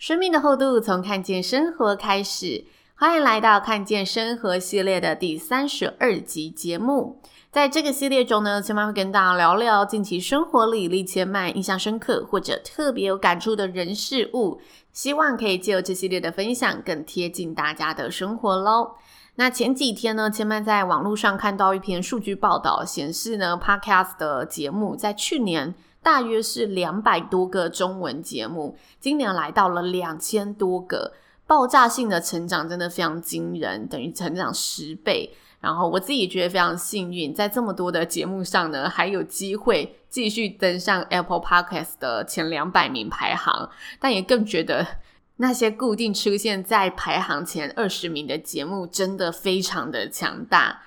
生命的厚度从看见生活开始，欢迎来到看见生活系列的第三十二集节目。在这个系列中呢，千嫚会跟大家聊聊近期生活里令千嫚印象深刻或者特别有感触的人事物，希望可以借由这系列的分享，更贴近大家的生活喽。那前几天呢，千嫚在网络上看到一篇数据报道，显示呢，Podcast 的节目在去年。大约是两百多个中文节目，今年来到了两千多个，爆炸性的成长真的非常惊人，等于成长十倍。然后我自己觉得非常幸运，在这么多的节目上呢，还有机会继续登上 Apple Podcast 的前两百名排行，但也更觉得那些固定出现在排行前二十名的节目，真的非常的强大。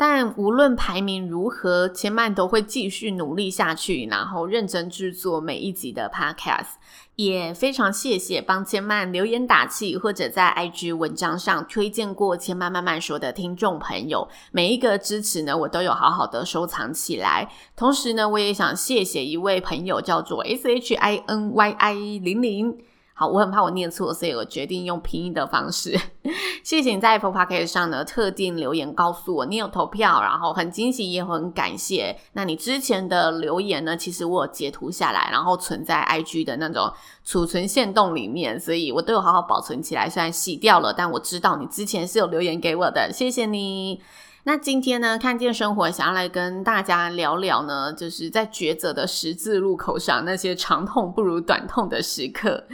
但无论排名如何，千嫚都会继续努力下去，然后认真制作每一集的 Podcast。也非常谢谢帮千曼留言打气，或者在 IG 文章上推荐过千曼慢慢说的听众朋友，每一个支持呢，我都有好好的收藏起来。同时呢，我也想谢谢一位朋友，叫做 S H I N Y I 零零。好，我很怕我念错，所以我决定用拼音的方式。谢谢你在 Apple Podcast 上呢，特定留言告诉我你有投票，然后很惊喜也很感谢。那你之前的留言呢，其实我有截图下来，然后存在 IG 的那种储存线洞里面，所以我都有好好保存起来。虽然洗掉了，但我知道你之前是有留言给我的，谢谢你。那今天呢，看见生活，想要来跟大家聊聊呢，就是在抉择的十字路口上，那些长痛不如短痛的时刻。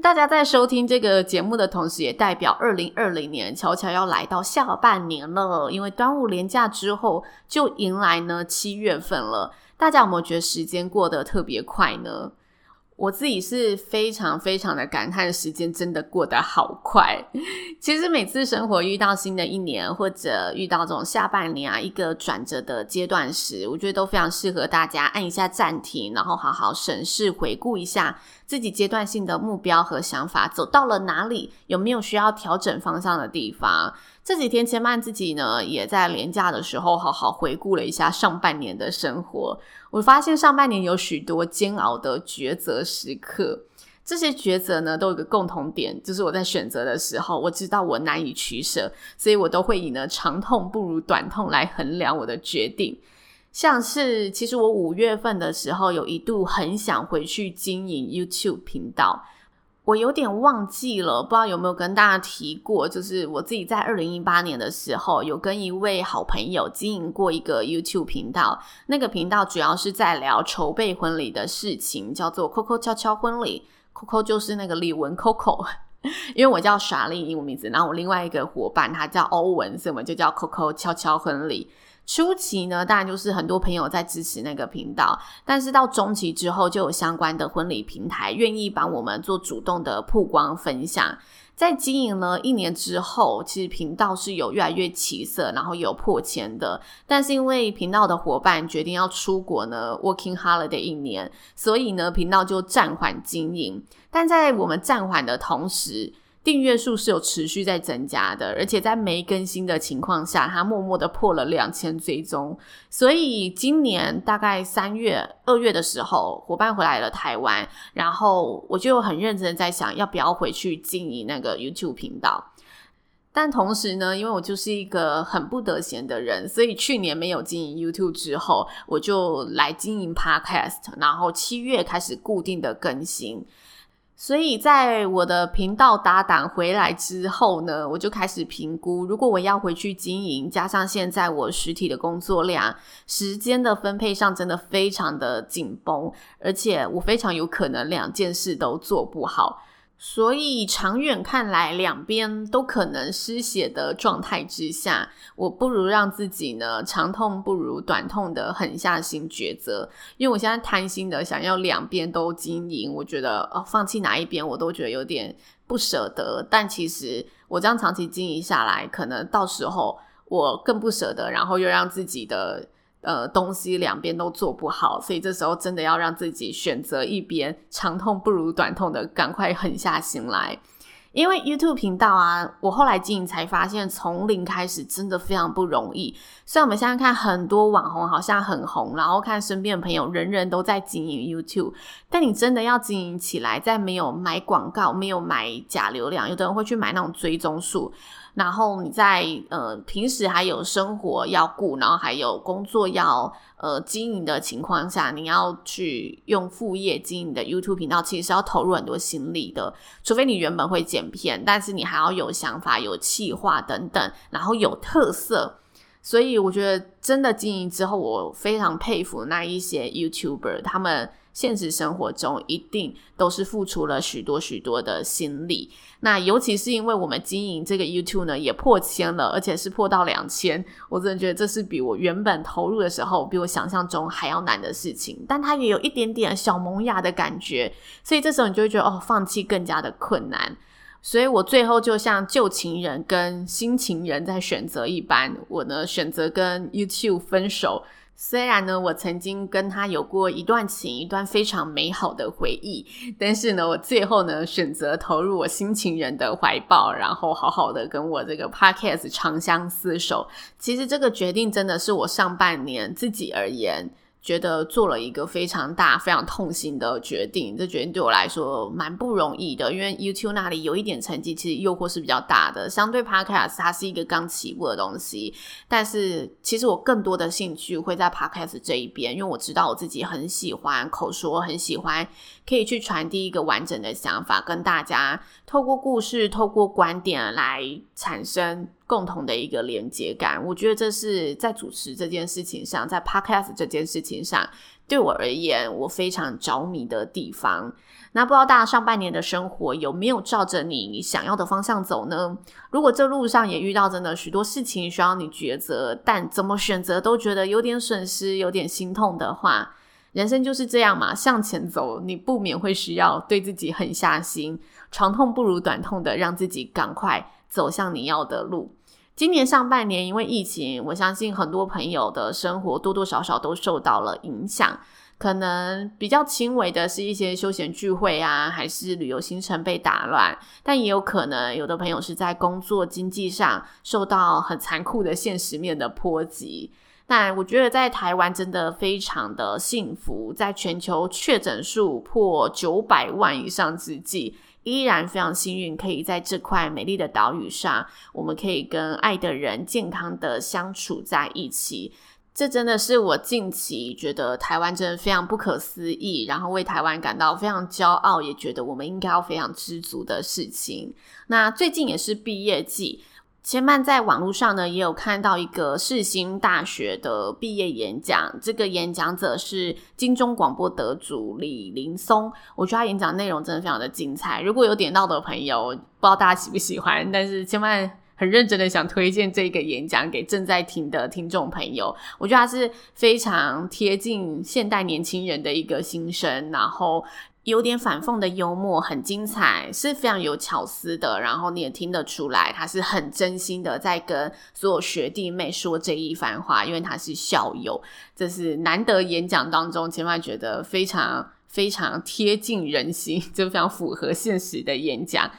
大家在收听这个节目的同时，也代表二零二零年悄悄要来到下半年了。因为端午连假之后，就迎来呢七月份了。大家有没有觉得时间过得特别快呢？我自己是非常非常的感叹，时间真的过得好快。其实每次生活遇到新的一年，或者遇到这种下半年啊一个转折的阶段时，我觉得都非常适合大家按一下暂停，然后好好审视、回顾一下自己阶段性的目标和想法，走到了哪里，有没有需要调整方向的地方。这几天千嫚自己呢，也在连假的时候好好回顾了一下上半年的生活。我发现上半年有许多煎熬的抉择时刻，这些抉择呢都有一个共同点，就是我在选择的时候，我知道我难以取舍，所以我都会以呢长痛不如短痛来衡量我的决定。像是其实我五月份的时候，有一度很想回去经营 YouTube 频道。我有点忘记了，不知道有没有跟大家提过，就是我自己在二零一八年的时候，有跟一位好朋友经营过一个 YouTube 频道。那个频道主要是在聊筹备婚礼的事情，叫做 Coco 悄悄婚礼。Coco 就是那个李玟 Coco，因为我叫莎莉英文名字，然后我另外一个伙伴他叫欧文，所以我们就叫 Coco 悄悄婚礼。初期呢，当然就是很多朋友在支持那个频道，但是到中期之后，就有相关的婚礼平台愿意帮我们做主动的曝光分享。在经营了一年之后，其实频道是有越来越起色，然后有破千的。但是因为频道的伙伴决定要出国呢，working holiday 一年，所以呢，频道就暂缓经营。但在我们暂缓的同时，订阅数是有持续在增加的，而且在没更新的情况下，它默默的破了两千追踪。所以今年大概三月、二月的时候，伙伴回来了台湾，然后我就很认真在想，要不要回去经营那个 YouTube 频道。但同时呢，因为我就是一个很不得闲的人，所以去年没有经营 YouTube 之后，我就来经营 Podcast，然后七月开始固定的更新。所以在我的频道搭档回来之后呢，我就开始评估，如果我要回去经营，加上现在我实体的工作量，时间的分配上真的非常的紧绷，而且我非常有可能两件事都做不好。所以长远看来，两边都可能失血的状态之下，我不如让自己呢长痛不如短痛的狠下心抉择。因为我现在贪心的想要两边都经营，我觉得哦，放弃哪一边我都觉得有点不舍得。但其实我这样长期经营下来，可能到时候我更不舍得，然后又让自己的。呃，东西两边都做不好，所以这时候真的要让自己选择一边，长痛不如短痛的，赶快狠下心来。因为 YouTube 频道啊，我后来经营才发现，从零开始真的非常不容易。虽然我们现在看很多网红好像很红，然后看身边的朋友人人都在经营 YouTube，但你真的要经营起来，在没有买广告、没有买假流量，有的人会去买那种追踪数。然后你在呃平时还有生活要顾，然后还有工作要呃经营的情况下，你要去用副业经营的 YouTube 频道，其实是要投入很多心力的。除非你原本会剪片，但是你还要有想法、有企划等等，然后有特色。所以我觉得真的经营之后，我非常佩服那一些 YouTuber，他们。现实生活中一定都是付出了许多许多的心力，那尤其是因为我们经营这个 YouTube 呢，也破千了，而且是破到两千，我真的觉得这是比我原本投入的时候，比我想象中还要难的事情。但它也有一点点小萌芽的感觉，所以这时候你就会觉得哦，放弃更加的困难。所以我最后就像旧情人跟新情人在选择一般，我呢选择跟 YouTube 分手。虽然呢，我曾经跟他有过一段情，一段非常美好的回忆，但是呢，我最后呢选择投入我新情人的怀抱，然后好好的跟我这个 podcast 长相厮守。其实这个决定真的是我上半年自己而言。觉得做了一个非常大、非常痛心的决定，这决定对我来说蛮不容易的。因为 YouTube 那里有一点成绩，其实诱惑是比较大的。相对 Podcast，它是一个刚起步的东西，但是其实我更多的兴趣会在 Podcast 这一边，因为我知道我自己很喜欢口说，很喜欢可以去传递一个完整的想法，跟大家透过故事、透过观点来产生。共同的一个连接感，我觉得这是在主持这件事情上，在 Podcast 这件事情上，对我而言，我非常着迷的地方。那不知道大家上半年的生活有没有照着你想要的方向走呢？如果这路上也遇到真的许多事情需要你抉择，但怎么选择都觉得有点损失、有点心痛的话，人生就是这样嘛，向前走，你不免会需要对自己狠下心，长痛不如短痛的，让自己赶快走向你要的路。今年上半年，因为疫情，我相信很多朋友的生活多多少少都受到了影响。可能比较轻微的是一些休闲聚会啊，还是旅游行程被打乱。但也有可能有的朋友是在工作经济上受到很残酷的现实面的波及。但我觉得在台湾真的非常的幸福，在全球确诊数破九百万以上之际。依然非常幸运，可以在这块美丽的岛屿上，我们可以跟爱的人健康的相处在一起。这真的是我近期觉得台湾真的非常不可思议，然后为台湾感到非常骄傲，也觉得我们应该要非常知足的事情。那最近也是毕业季。千曼在网络上呢，也有看到一个世新大学的毕业演讲。这个演讲者是金钟广播得主李林松，我觉得他演讲内容真的非常的精彩。如果有点到的朋友，不知道大家喜不喜欢，但是千曼很认真的想推荐这个演讲给正在听的听众朋友。我觉得他是非常贴近现代年轻人的一个心声，然后。有点反讽的幽默，很精彩，是非常有巧思的。然后你也听得出来，他是很真心的在跟所有学弟妹说这一番话，因为他是校友。这是难得演讲当中，千万觉得非常非常贴近人心，就非常符合现实的演讲，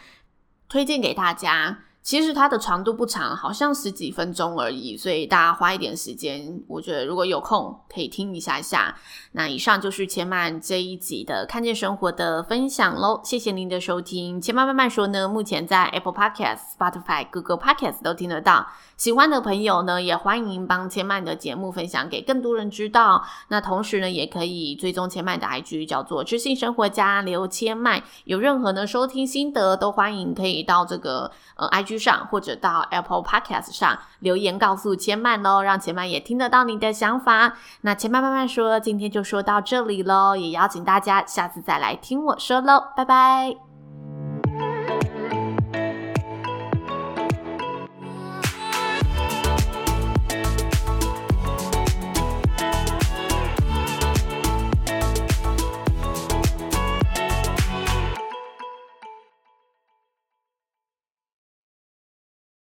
推荐给大家。其实它的长度不长，好像十几分钟而已，所以大家花一点时间，我觉得如果有空可以听一下下。那以上就是千曼这一集的看见生活的分享喽，谢谢您的收听。千曼慢慢说呢，目前在 Apple Podcast、Spotify、Google Podcast 都听得到。喜欢的朋友呢，也欢迎帮千曼的节目分享给更多人知道。那同时呢，也可以追踪千曼的 IG，叫做知性生活家刘千曼。有任何的收听心得，都欢迎可以到这个呃 IG 上，或者到 Apple Podcast 上留言告诉千曼喽，让千曼也听得到你的想法。那千曼慢慢说，今天就说到这里喽，也邀请大家下次再来听我说喽，拜拜。